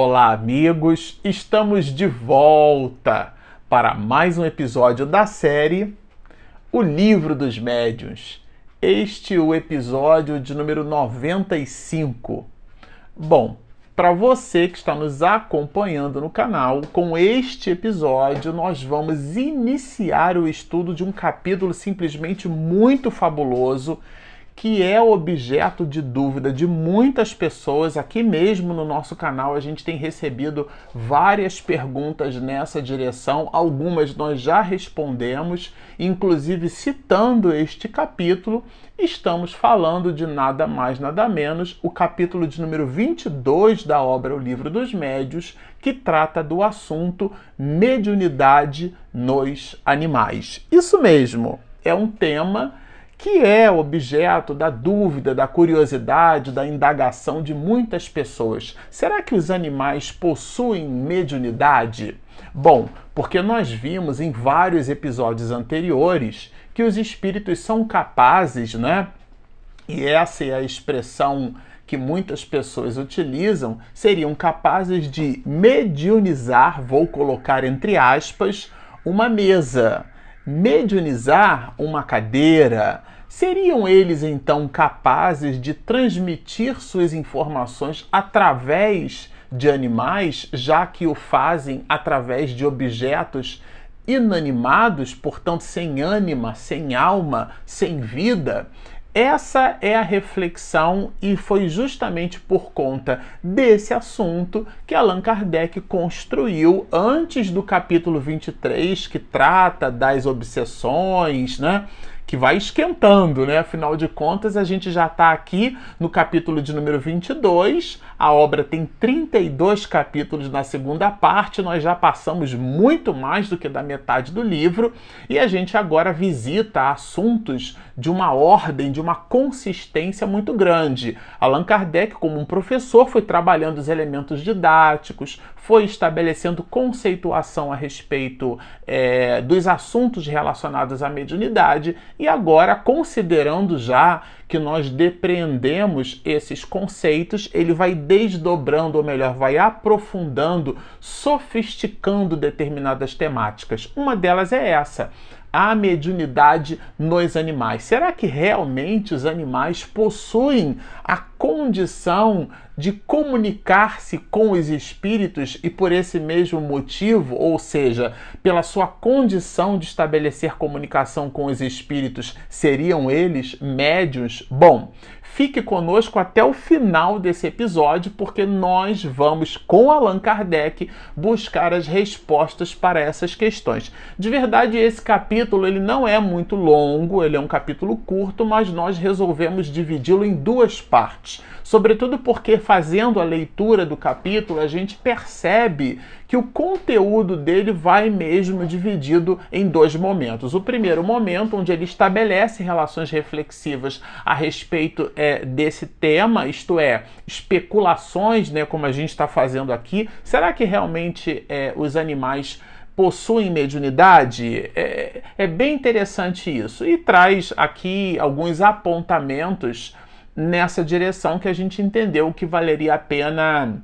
Olá, amigos! Estamos de volta para mais um episódio da série O Livro dos Médiuns. Este é o episódio de número 95. Bom, para você que está nos acompanhando no canal, com este episódio nós vamos iniciar o estudo de um capítulo simplesmente muito fabuloso que é objeto de dúvida de muitas pessoas. Aqui mesmo no nosso canal a gente tem recebido várias perguntas nessa direção, algumas nós já respondemos, inclusive citando este capítulo, estamos falando de nada mais, nada menos, o capítulo de número 22 da obra O Livro dos Médios, que trata do assunto mediunidade nos animais. Isso mesmo, é um tema que é objeto da dúvida, da curiosidade, da indagação de muitas pessoas. Será que os animais possuem mediunidade? Bom, porque nós vimos em vários episódios anteriores que os espíritos são capazes, né? E essa é a expressão que muitas pessoas utilizam, seriam capazes de mediunizar, vou colocar entre aspas, uma mesa mediunizar uma cadeira, seriam eles então capazes de transmitir suas informações através de animais, já que o fazem através de objetos inanimados, portanto sem ânima, sem alma, sem vida? Essa é a reflexão e foi justamente por conta desse assunto que Allan Kardec construiu antes do capítulo 23, que trata das obsessões, né? Que vai esquentando, né? Afinal de contas, a gente já está aqui no capítulo de número 22. A obra tem 32 capítulos na segunda parte, nós já passamos muito mais do que da metade do livro e a gente agora visita assuntos de uma ordem, de uma consistência muito grande. Allan Kardec, como um professor, foi trabalhando os elementos didáticos, foi estabelecendo conceituação a respeito é, dos assuntos relacionados à mediunidade e agora, considerando já que nós depreendemos esses conceitos, ele vai desdobrando, ou melhor, vai aprofundando, sofisticando determinadas temáticas. Uma delas é essa a mediunidade nos animais. Será que realmente os animais possuem a condição de comunicar-se com os espíritos e por esse mesmo motivo, ou seja, pela sua condição de estabelecer comunicação com os espíritos, seriam eles médios? Bom, Fique conosco até o final desse episódio, porque nós vamos, com Allan Kardec, buscar as respostas para essas questões. De verdade, esse capítulo ele não é muito longo, ele é um capítulo curto, mas nós resolvemos dividi-lo em duas partes. Sobretudo porque, fazendo a leitura do capítulo, a gente percebe que o conteúdo dele vai mesmo dividido em dois momentos. O primeiro momento, onde ele estabelece relações reflexivas a respeito é, desse tema, isto é, especulações, né, como a gente está fazendo aqui. Será que realmente é, os animais possuem mediunidade? É, é bem interessante isso. E traz aqui alguns apontamentos nessa direção que a gente entendeu que valeria a pena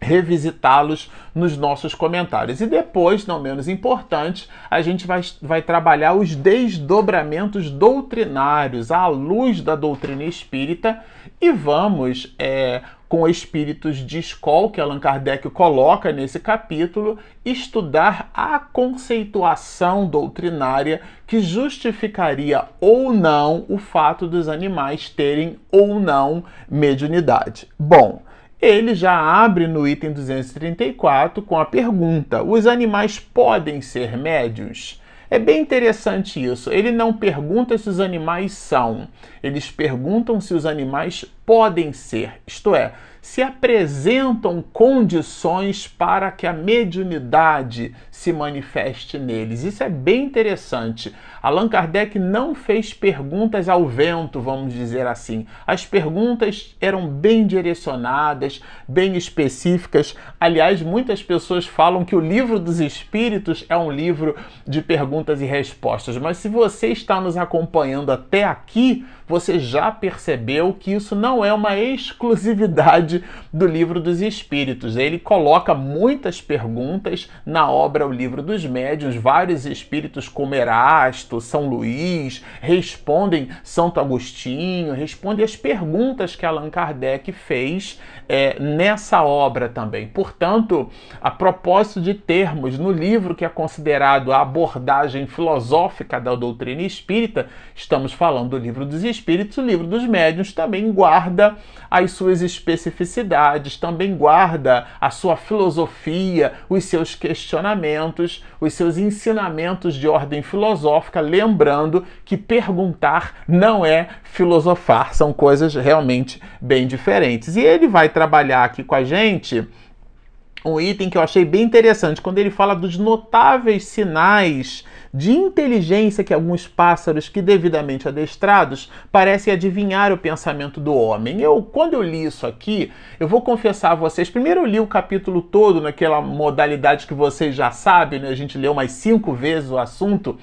revisitá-los nos nossos comentários. E depois, não menos importante, a gente vai, vai trabalhar os desdobramentos doutrinários à luz da doutrina espírita e vamos, é, com espíritos de escola que Allan Kardec coloca nesse capítulo, estudar a conceituação doutrinária que justificaria ou não o fato dos animais terem ou não mediunidade. Bom, ele já abre no item 234 com a pergunta: os animais podem ser médios? É bem interessante isso. Ele não pergunta se os animais são, eles perguntam se os animais podem ser, isto é, se apresentam condições para que a mediunidade se manifeste neles. Isso é bem interessante. Allan Kardec não fez perguntas ao vento, vamos dizer assim. As perguntas eram bem direcionadas, bem específicas. Aliás, muitas pessoas falam que o livro dos Espíritos é um livro de perguntas e respostas, mas se você está nos acompanhando até aqui, você já percebeu que isso não é uma exclusividade do Livro dos Espíritos. Ele coloca muitas perguntas na obra O Livro dos Médiuns, vários espíritos como Erasto, São Luís, respondem Santo Agostinho, respondem as perguntas que Allan Kardec fez é, nessa obra também. Portanto, a propósito de termos no livro que é considerado a abordagem filosófica da doutrina espírita, estamos falando do livro dos espíritos, o livro dos médiuns também guarda as suas especificidades, também guarda a sua filosofia, os seus questionamentos, os seus ensinamentos de ordem filosófica, lembrando que perguntar não é filosofar, são coisas realmente bem diferentes. E ele vai trabalhar aqui com a gente um item que eu achei bem interessante, quando ele fala dos notáveis sinais de inteligência que alguns pássaros que devidamente adestrados parecem adivinhar o pensamento do homem. Eu, quando eu li isso aqui, eu vou confessar a vocês, primeiro eu li o capítulo todo naquela modalidade que vocês já sabem, né? A gente leu mais cinco vezes o assunto.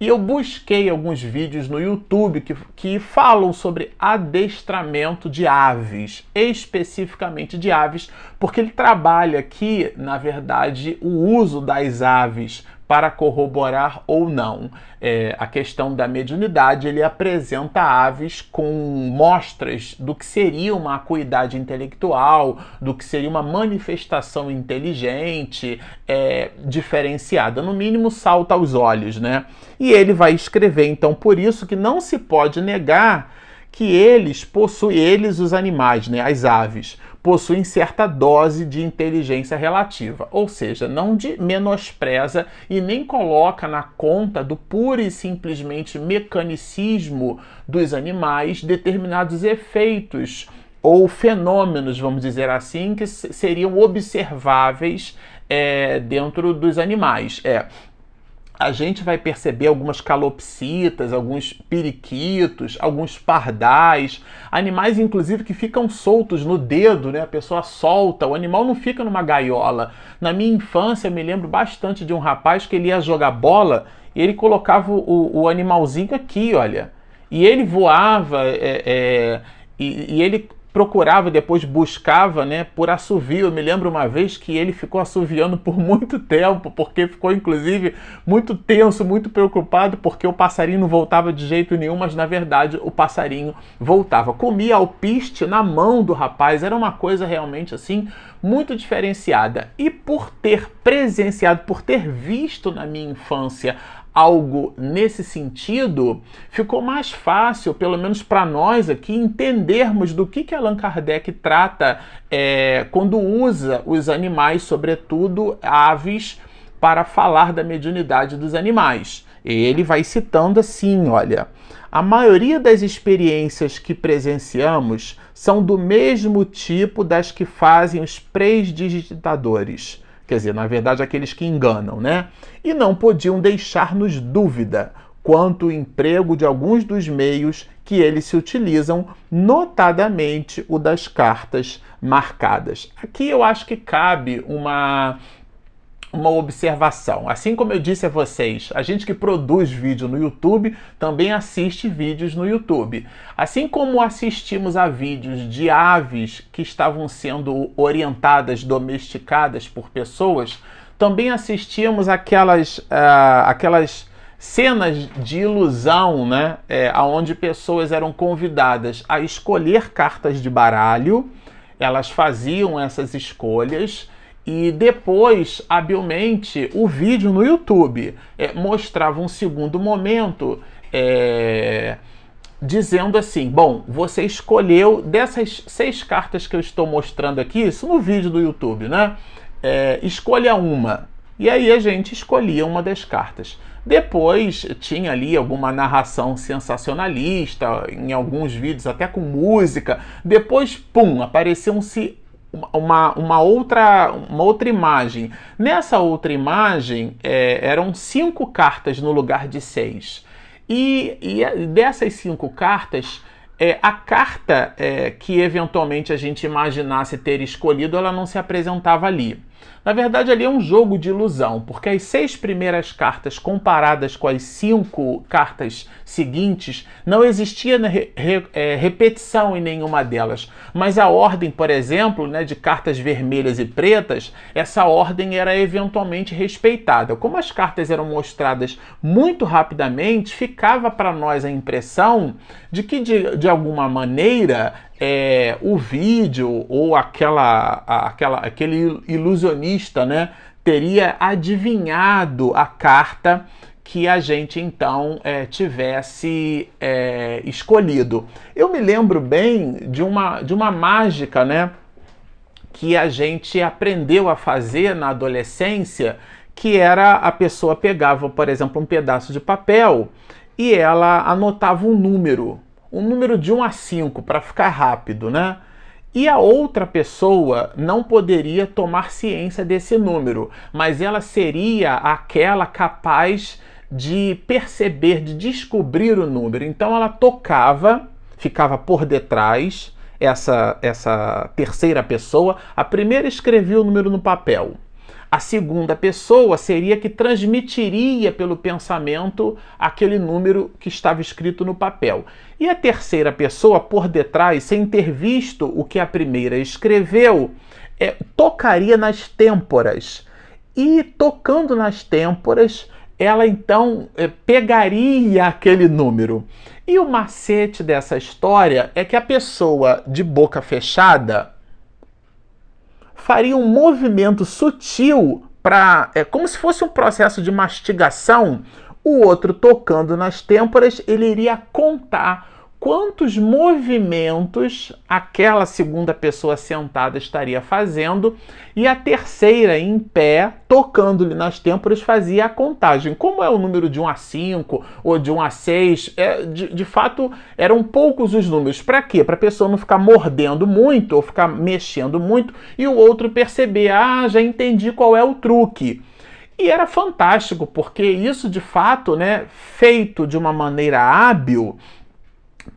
E eu busquei alguns vídeos no YouTube que, que falam sobre adestramento de aves, especificamente de aves, porque ele trabalha aqui, na verdade, o uso das aves para corroborar ou não. É, a questão da mediunidade, ele apresenta aves com mostras do que seria uma acuidade intelectual, do que seria uma manifestação inteligente, é, diferenciada, no mínimo salta aos olhos, né? E ele vai escrever, então, por isso que não se pode negar que eles possuem, eles os animais, né, as aves, possuem certa dose de inteligência relativa, ou seja, não de menospreza e nem coloca na conta do puro e simplesmente mecanicismo dos animais determinados efeitos ou fenômenos, vamos dizer assim, que seriam observáveis é, dentro dos animais. É, a gente vai perceber algumas calopsitas, alguns periquitos, alguns pardais, animais inclusive que ficam soltos no dedo, né? A pessoa solta, o animal não fica numa gaiola. Na minha infância, me lembro bastante de um rapaz que ele ia jogar bola e ele colocava o, o animalzinho aqui, olha. E ele voava, é, é, e, e ele procurava depois buscava, né, por assovio. Eu me lembro uma vez que ele ficou assoviando por muito tempo, porque ficou inclusive muito tenso, muito preocupado, porque o passarinho não voltava de jeito nenhum, mas na verdade o passarinho voltava. Comia alpiste na mão do rapaz, era uma coisa realmente assim muito diferenciada. E por ter presenciado, por ter visto na minha infância algo nesse sentido, ficou mais fácil, pelo menos para nós aqui, entendermos do que, que Allan Kardec trata é, quando usa os animais, sobretudo aves, para falar da mediunidade dos animais. Ele vai citando assim: olha, a maioria das experiências que presenciamos são do mesmo tipo das que fazem os prestidigitadores quer dizer, na verdade, aqueles que enganam, né? E não podiam deixar-nos dúvida quanto ao emprego de alguns dos meios que eles se utilizam, notadamente o das cartas marcadas. Aqui eu acho que cabe uma uma observação. Assim como eu disse a vocês, a gente que produz vídeo no YouTube também assiste vídeos no YouTube. Assim como assistimos a vídeos de aves que estavam sendo orientadas, domesticadas por pessoas, também assistimos aquelas, uh, aquelas cenas de ilusão, né, é, onde pessoas eram convidadas a escolher cartas de baralho, elas faziam essas escolhas e depois, habilmente, o vídeo no YouTube é, mostrava um segundo momento é, dizendo assim: bom, você escolheu dessas seis cartas que eu estou mostrando aqui, isso no vídeo do YouTube, né? É, escolha uma. E aí a gente escolhia uma das cartas. Depois tinha ali alguma narração sensacionalista, em alguns vídeos até com música. Depois, pum, apareciam-se uma, uma, outra, uma outra imagem. Nessa outra imagem é, eram cinco cartas no lugar de seis. E, e dessas cinco cartas, é, a carta é, que eventualmente a gente imaginasse ter escolhido, ela não se apresentava ali. Na verdade, ali é um jogo de ilusão, porque as seis primeiras cartas comparadas com as cinco cartas seguintes, não existia re, re, é, repetição em nenhuma delas. Mas a ordem, por exemplo, né, de cartas vermelhas e pretas, essa ordem era eventualmente respeitada. Como as cartas eram mostradas muito rapidamente, ficava para nós a impressão de que, de, de alguma maneira, é, o vídeo ou aquela, aquela, aquele ilusionista né, teria adivinhado a carta que a gente então é, tivesse é, escolhido. Eu me lembro bem de uma, de uma mágica né, que a gente aprendeu a fazer na adolescência, que era a pessoa pegava, por exemplo, um pedaço de papel e ela anotava um número um número de 1 a 5 para ficar rápido, né? E a outra pessoa não poderia tomar ciência desse número, mas ela seria aquela capaz de perceber, de descobrir o número. Então ela tocava, ficava por detrás, essa, essa terceira pessoa. A primeira escrevia o número no papel. A segunda pessoa seria que transmitiria pelo pensamento aquele número que estava escrito no papel. E a terceira pessoa, por detrás, sem ter visto o que a primeira escreveu, é, tocaria nas têmporas. E tocando nas têmporas, ela então é, pegaria aquele número. E o macete dessa história é que a pessoa de boca fechada faria um movimento sutil para. É como se fosse um processo de mastigação. O outro tocando nas têmporas, ele iria contar quantos movimentos aquela segunda pessoa sentada estaria fazendo e a terceira em pé, tocando-lhe nas têmporas, fazia a contagem. Como é o número de 1 a 5 ou de 1 a 6, é, de, de fato eram poucos os números. Para quê? Para a pessoa não ficar mordendo muito ou ficar mexendo muito e o outro perceber, ah, já entendi qual é o truque. E era fantástico, porque isso de fato, né, feito de uma maneira hábil,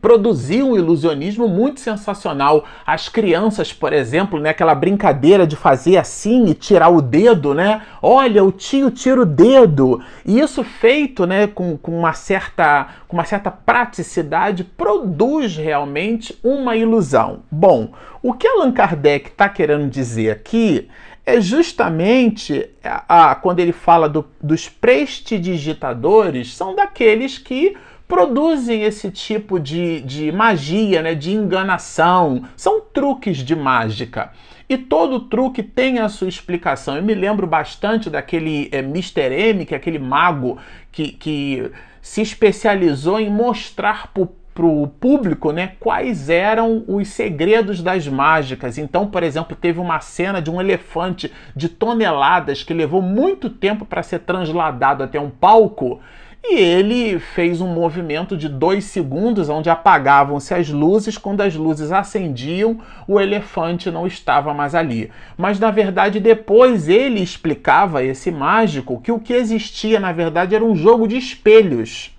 produzia um ilusionismo muito sensacional. As crianças, por exemplo, né, aquela brincadeira de fazer assim e tirar o dedo, né? Olha, o tio tira o dedo. E isso feito, né, com, com, uma certa, com uma certa praticidade, produz realmente uma ilusão. Bom, o que Allan Kardec está querendo dizer aqui é justamente a, a quando ele fala do, dos prestidigitadores, são daqueles que produzem esse tipo de, de magia, né, de enganação. São truques de mágica. E todo truque tem a sua explicação. Eu me lembro bastante daquele é, Mr. M, que é aquele mago que, que se especializou em mostrar para o público né, quais eram os segredos das mágicas. Então, por exemplo, teve uma cena de um elefante de toneladas que levou muito tempo para ser transladado até um palco e ele fez um movimento de dois segundos, onde apagavam-se as luzes. Quando as luzes acendiam, o elefante não estava mais ali. Mas na verdade, depois ele explicava esse mágico que o que existia na verdade era um jogo de espelhos.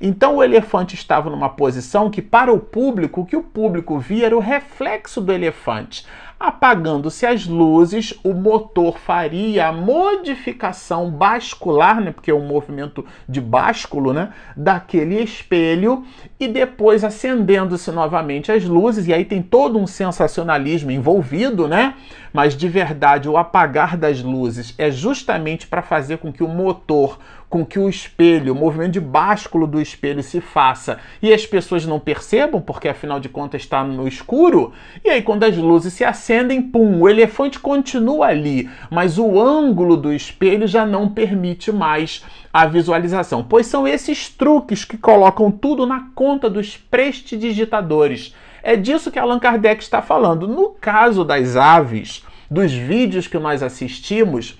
Então o elefante estava numa posição que, para o público, o que o público via era o reflexo do elefante. Apagando-se as luzes, o motor faria a modificação bascular, né, porque é um movimento de básculo, né, daquele espelho, e depois acendendo-se novamente as luzes, e aí tem todo um sensacionalismo envolvido, né? Mas de verdade, o apagar das luzes é justamente para fazer com que o motor com que o espelho, o movimento de básculo do espelho se faça e as pessoas não percebam, porque afinal de contas está no escuro, e aí quando as luzes se acendem, pum, o elefante continua ali, mas o ângulo do espelho já não permite mais a visualização, pois são esses truques que colocam tudo na conta dos prestidigitadores. É disso que Allan Kardec está falando. No caso das aves, dos vídeos que nós assistimos,